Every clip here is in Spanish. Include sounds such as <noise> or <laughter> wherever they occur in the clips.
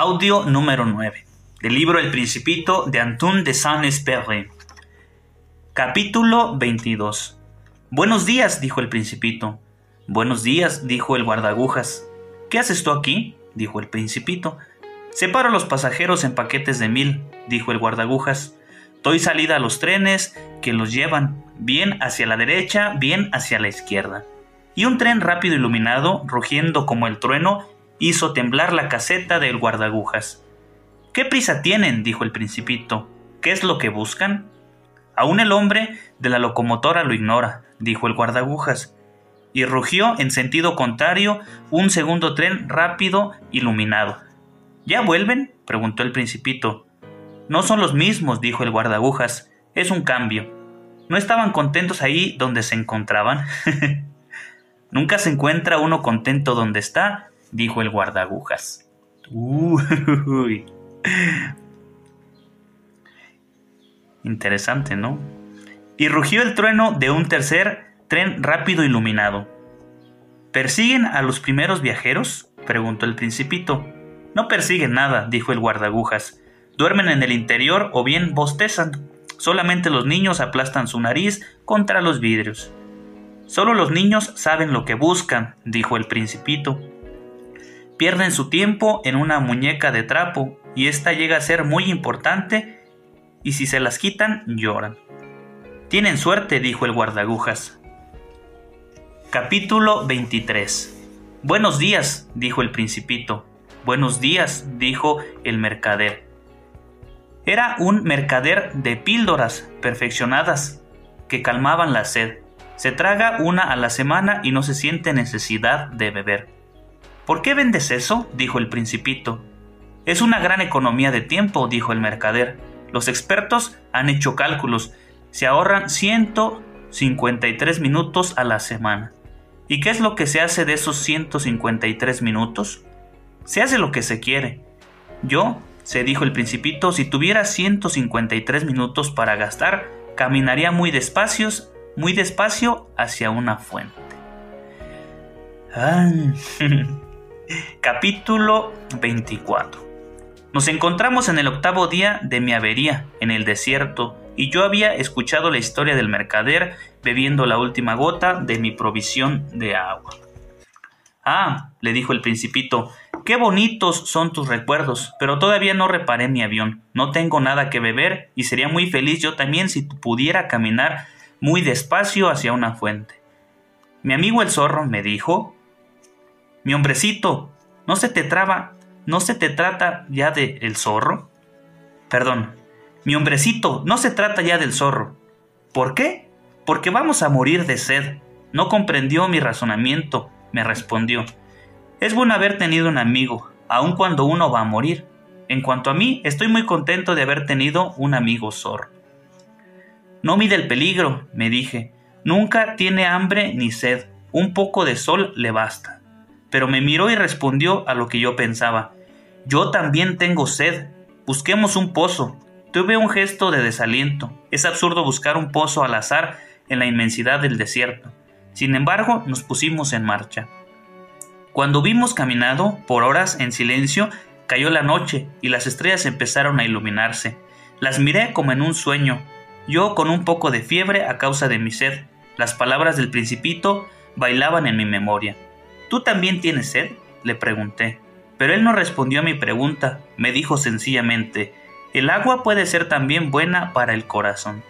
Audio número 9 del libro El Principito de Antoine de Saint-Exupéry. Capítulo 22. Buenos días, dijo el Principito. Buenos días, dijo el guardagujas. ¿Qué haces tú aquí? dijo el Principito. Separo a los pasajeros en paquetes de mil, dijo el guardagujas. Doy salida a los trenes que los llevan, bien hacia la derecha, bien hacia la izquierda. Y un tren rápido iluminado, rugiendo como el trueno, hizo temblar la caseta del guardagujas. ¿Qué prisa tienen? dijo el principito. ¿Qué es lo que buscan? Aún el hombre de la locomotora lo ignora, dijo el guardagujas, y rugió en sentido contrario un segundo tren rápido iluminado. ¿Ya vuelven? preguntó el principito. No son los mismos, dijo el guardagujas, es un cambio. ¿No estaban contentos ahí donde se encontraban? <laughs> Nunca se encuentra uno contento donde está, dijo el guardagujas. Uy. Interesante, ¿no? Y rugió el trueno de un tercer tren rápido iluminado. ¿Persiguen a los primeros viajeros? preguntó el principito. No persiguen nada, dijo el guardagujas. Duermen en el interior o bien bostezan. Solamente los niños aplastan su nariz contra los vidrios. Solo los niños saben lo que buscan, dijo el principito. Pierden su tiempo en una muñeca de trapo y esta llega a ser muy importante y si se las quitan lloran. Tienen suerte, dijo el guardagujas. Capítulo 23 Buenos días, dijo el principito. Buenos días, dijo el mercader. Era un mercader de píldoras perfeccionadas que calmaban la sed. Se traga una a la semana y no se siente necesidad de beber. ¿Por qué vendes eso? dijo el principito. Es una gran economía de tiempo, dijo el mercader. Los expertos han hecho cálculos. Se ahorran 153 minutos a la semana. ¿Y qué es lo que se hace de esos 153 minutos? Se hace lo que se quiere. Yo, se dijo el principito, si tuviera 153 minutos para gastar, caminaría muy despacio, muy despacio hacia una fuente. Ah. <laughs> Capítulo 24 Nos encontramos en el octavo día de mi avería en el desierto y yo había escuchado la historia del mercader bebiendo la última gota de mi provisión de agua. Ah, le dijo el principito, qué bonitos son tus recuerdos, pero todavía no reparé mi avión, no tengo nada que beber y sería muy feliz yo también si pudiera caminar muy despacio hacia una fuente. Mi amigo el zorro me dijo mi hombrecito, ¿no se te traba, no se te trata ya de el zorro? Perdón, mi hombrecito, no se trata ya del zorro. ¿Por qué? Porque vamos a morir de sed. No comprendió mi razonamiento, me respondió. Es bueno haber tenido un amigo, aun cuando uno va a morir. En cuanto a mí, estoy muy contento de haber tenido un amigo zorro. No mide el peligro, me dije. Nunca tiene hambre ni sed. Un poco de sol le basta pero me miró y respondió a lo que yo pensaba. Yo también tengo sed. Busquemos un pozo. Tuve un gesto de desaliento. Es absurdo buscar un pozo al azar en la inmensidad del desierto. Sin embargo, nos pusimos en marcha. Cuando vimos caminado por horas en silencio, cayó la noche y las estrellas empezaron a iluminarse. Las miré como en un sueño, yo con un poco de fiebre a causa de mi sed. Las palabras del principito bailaban en mi memoria. ¿Tú también tienes sed? le pregunté. Pero él no respondió a mi pregunta, me dijo sencillamente, el agua puede ser también buena para el corazón.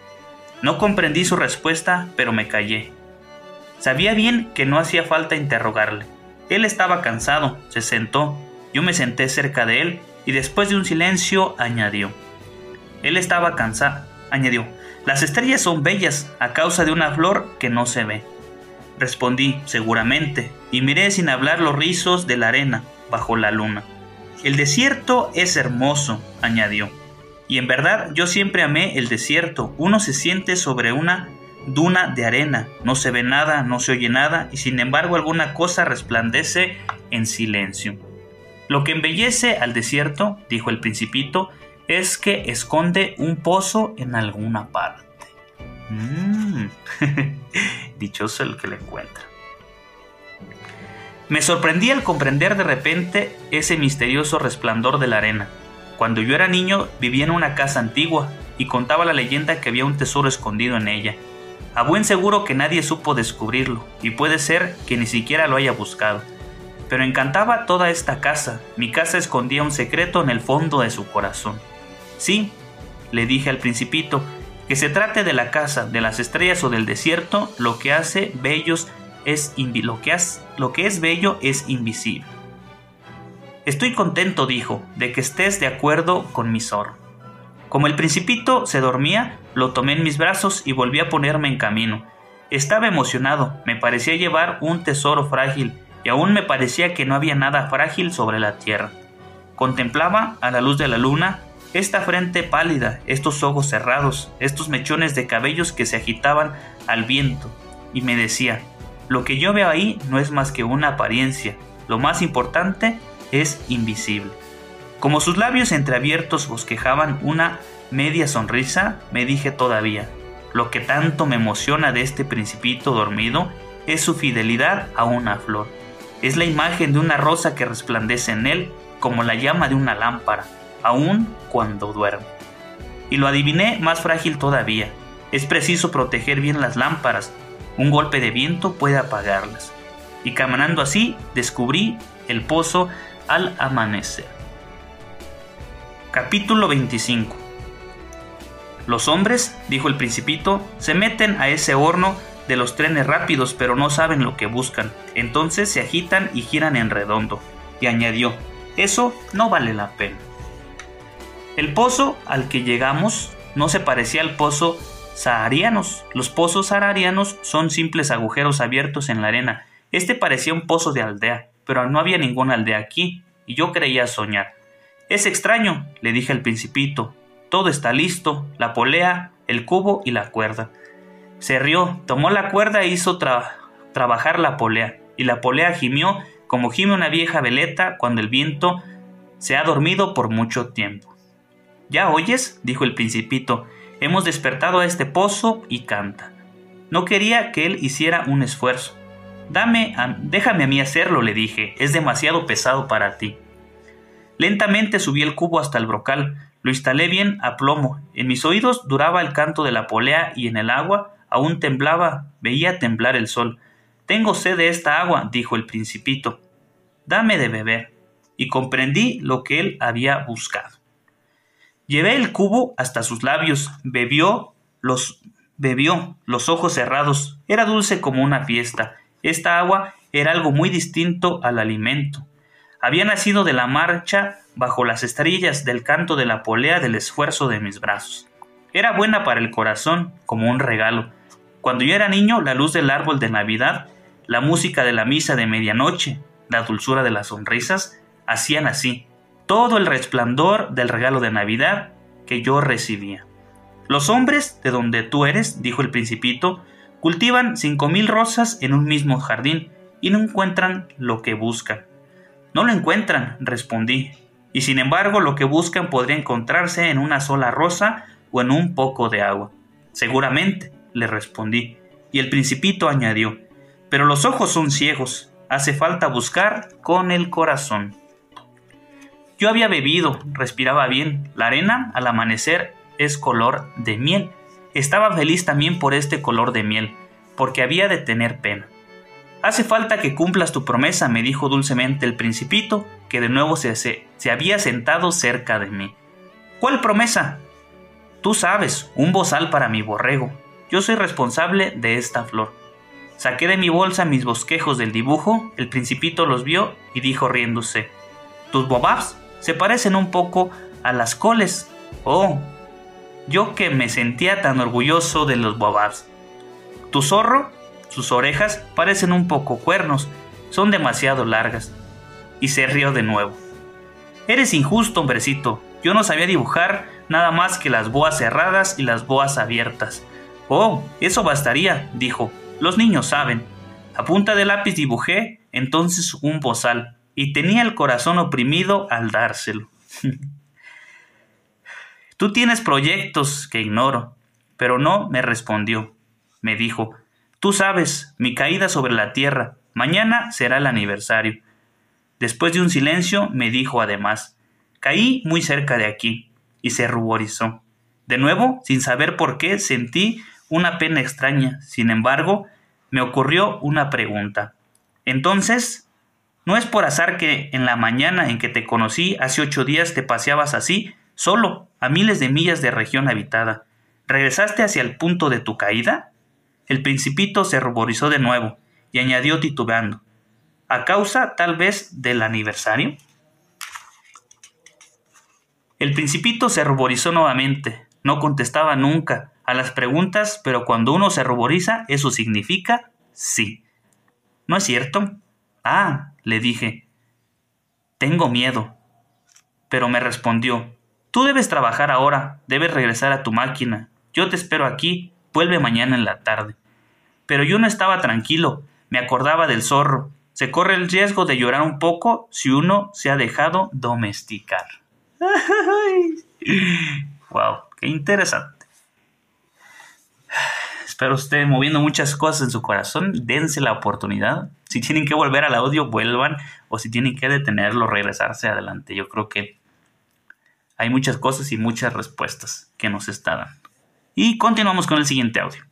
No comprendí su respuesta, pero me callé. Sabía bien que no hacía falta interrogarle. Él estaba cansado, se sentó, yo me senté cerca de él y después de un silencio añadió. Él estaba cansado, añadió, las estrellas son bellas a causa de una flor que no se ve. Respondí, seguramente, y miré sin hablar los rizos de la arena bajo la luna. El desierto es hermoso, añadió. Y en verdad yo siempre amé el desierto. Uno se siente sobre una duna de arena, no se ve nada, no se oye nada, y sin embargo alguna cosa resplandece en silencio. Lo que embellece al desierto, dijo el principito, es que esconde un pozo en alguna parte. Mm. <laughs> Dichoso el que lo encuentra. Me sorprendí al comprender de repente ese misterioso resplandor de la arena. Cuando yo era niño vivía en una casa antigua y contaba la leyenda que había un tesoro escondido en ella. A buen seguro que nadie supo descubrirlo, y puede ser que ni siquiera lo haya buscado. Pero encantaba toda esta casa, mi casa escondía un secreto en el fondo de su corazón. Sí, le dije al principito, que se trate de la casa, de las estrellas o del desierto, lo que hace bellos es lo que, es bello es invisible. Estoy contento, dijo, de que estés de acuerdo con mi zorro. Como el principito se dormía, lo tomé en mis brazos y volví a ponerme en camino. Estaba emocionado, me parecía llevar un tesoro frágil, y aún me parecía que no había nada frágil sobre la tierra. Contemplaba, a la luz de la luna, esta frente pálida, estos ojos cerrados, estos mechones de cabellos que se agitaban al viento, y me decía, lo que yo veo ahí no es más que una apariencia, lo más importante es invisible. Como sus labios entreabiertos bosquejaban una media sonrisa, me dije todavía, lo que tanto me emociona de este principito dormido es su fidelidad a una flor. Es la imagen de una rosa que resplandece en él como la llama de una lámpara, aun cuando duerme. Y lo adiviné más frágil todavía. Es preciso proteger bien las lámparas, un golpe de viento puede apagarlas. Y caminando así, descubrí el pozo al amanecer. Capítulo 25 Los hombres, dijo el principito, se meten a ese horno de los trenes rápidos pero no saben lo que buscan. Entonces se agitan y giran en redondo. Y añadió, eso no vale la pena. El pozo al que llegamos no se parecía al pozo saharianos. Los pozos saharianos son simples agujeros abiertos en la arena. Este parecía un pozo de aldea, pero no había ninguna aldea aquí, y yo creía soñar. Es extraño, le dije al principito. Todo está listo, la polea, el cubo y la cuerda. Se rió, tomó la cuerda e hizo trabajar la polea, y la polea gimió como gime una vieja veleta cuando el viento se ha dormido por mucho tiempo. ¿Ya oyes? dijo el principito, Hemos despertado a este pozo y canta. No quería que él hiciera un esfuerzo. Dame, déjame a mí hacerlo, le dije, es demasiado pesado para ti. Lentamente subí el cubo hasta el brocal, lo instalé bien a plomo. En mis oídos duraba el canto de la polea y en el agua aún temblaba, veía temblar el sol. Tengo sed de esta agua, dijo el principito. Dame de beber. Y comprendí lo que él había buscado. Llevé el cubo hasta sus labios, bebió los bebió, los ojos cerrados. Era dulce como una fiesta. Esta agua era algo muy distinto al alimento. Había nacido de la marcha bajo las estrellas del canto de la polea del esfuerzo de mis brazos. Era buena para el corazón, como un regalo. Cuando yo era niño, la luz del árbol de Navidad, la música de la misa de medianoche, la dulzura de las sonrisas, hacían así, todo el resplandor del regalo de Navidad que yo recibía. Los hombres de donde tú eres, dijo el principito, cultivan cinco mil rosas en un mismo jardín y no encuentran lo que buscan. No lo encuentran, respondí, y sin embargo lo que buscan podría encontrarse en una sola rosa o en un poco de agua. Seguramente, le respondí, y el principito añadió, pero los ojos son ciegos, hace falta buscar con el corazón. Yo había bebido, respiraba bien. La arena, al amanecer, es color de miel. Estaba feliz también por este color de miel, porque había de tener pena. Hace falta que cumplas tu promesa, me dijo dulcemente el principito, que de nuevo se, había sentado cerca de mí. ¿Cuál promesa? Tú sabes, un bozal para mi borrego. Yo soy responsable de esta flor. Saqué de mi bolsa mis bosquejos del dibujo, el principito los vio y dijo riéndose, ¿Tus bobabs? Se parecen un poco a las coles. Oh, yo que me sentía tan orgulloso de los bobabs. Tu zorro, sus orejas parecen un poco cuernos, son demasiado largas. Y se rió de nuevo. Eres injusto, hombrecito. Yo no sabía dibujar nada más que las boas cerradas y las boas abiertas. Oh, eso bastaría, dijo. Los niños saben. A punta de lápiz dibujé entonces un bozal, y tenía el corazón oprimido al dárselo. <laughs> Tú tienes proyectos que ignoro, pero no me respondió. Me dijo, Tú sabes, mi caída sobre la tierra, mañana será el aniversario. Después de un silencio me dijo además, Caí muy cerca de aquí, y se ruborizó. De nuevo, sin saber por qué, sentí una pena extraña. Sin embargo, me ocurrió una pregunta. Entonces, ¿no es por azar que en la mañana en que te conocí hace ocho días te paseabas así, solo, a miles de millas de región habitada? ¿Regresaste hacia el punto de tu caída? El principito se ruborizó de nuevo y añadió titubeando. ¿A causa tal vez del aniversario? El principito se ruborizó nuevamente. No contestaba nunca a las preguntas, pero cuando uno se ruboriza, eso significa sí. ¿No es cierto? Ah, le dije. Tengo miedo. Pero me respondió, Tú debes trabajar ahora, debes regresar a tu máquina. Yo te espero aquí, vuelve mañana en la tarde. Pero yo no estaba tranquilo, me acordaba del zorro. Se corre el riesgo de llorar un poco si uno se ha dejado domesticar. <laughs> wow, qué interesante. Espero esté moviendo muchas cosas en su corazón. Dense la oportunidad. Si tienen que volver al audio, vuelvan. O si tienen que detenerlo, regresarse adelante. Yo creo que hay muchas cosas y muchas respuestas que nos está dando. Y continuamos con el siguiente audio.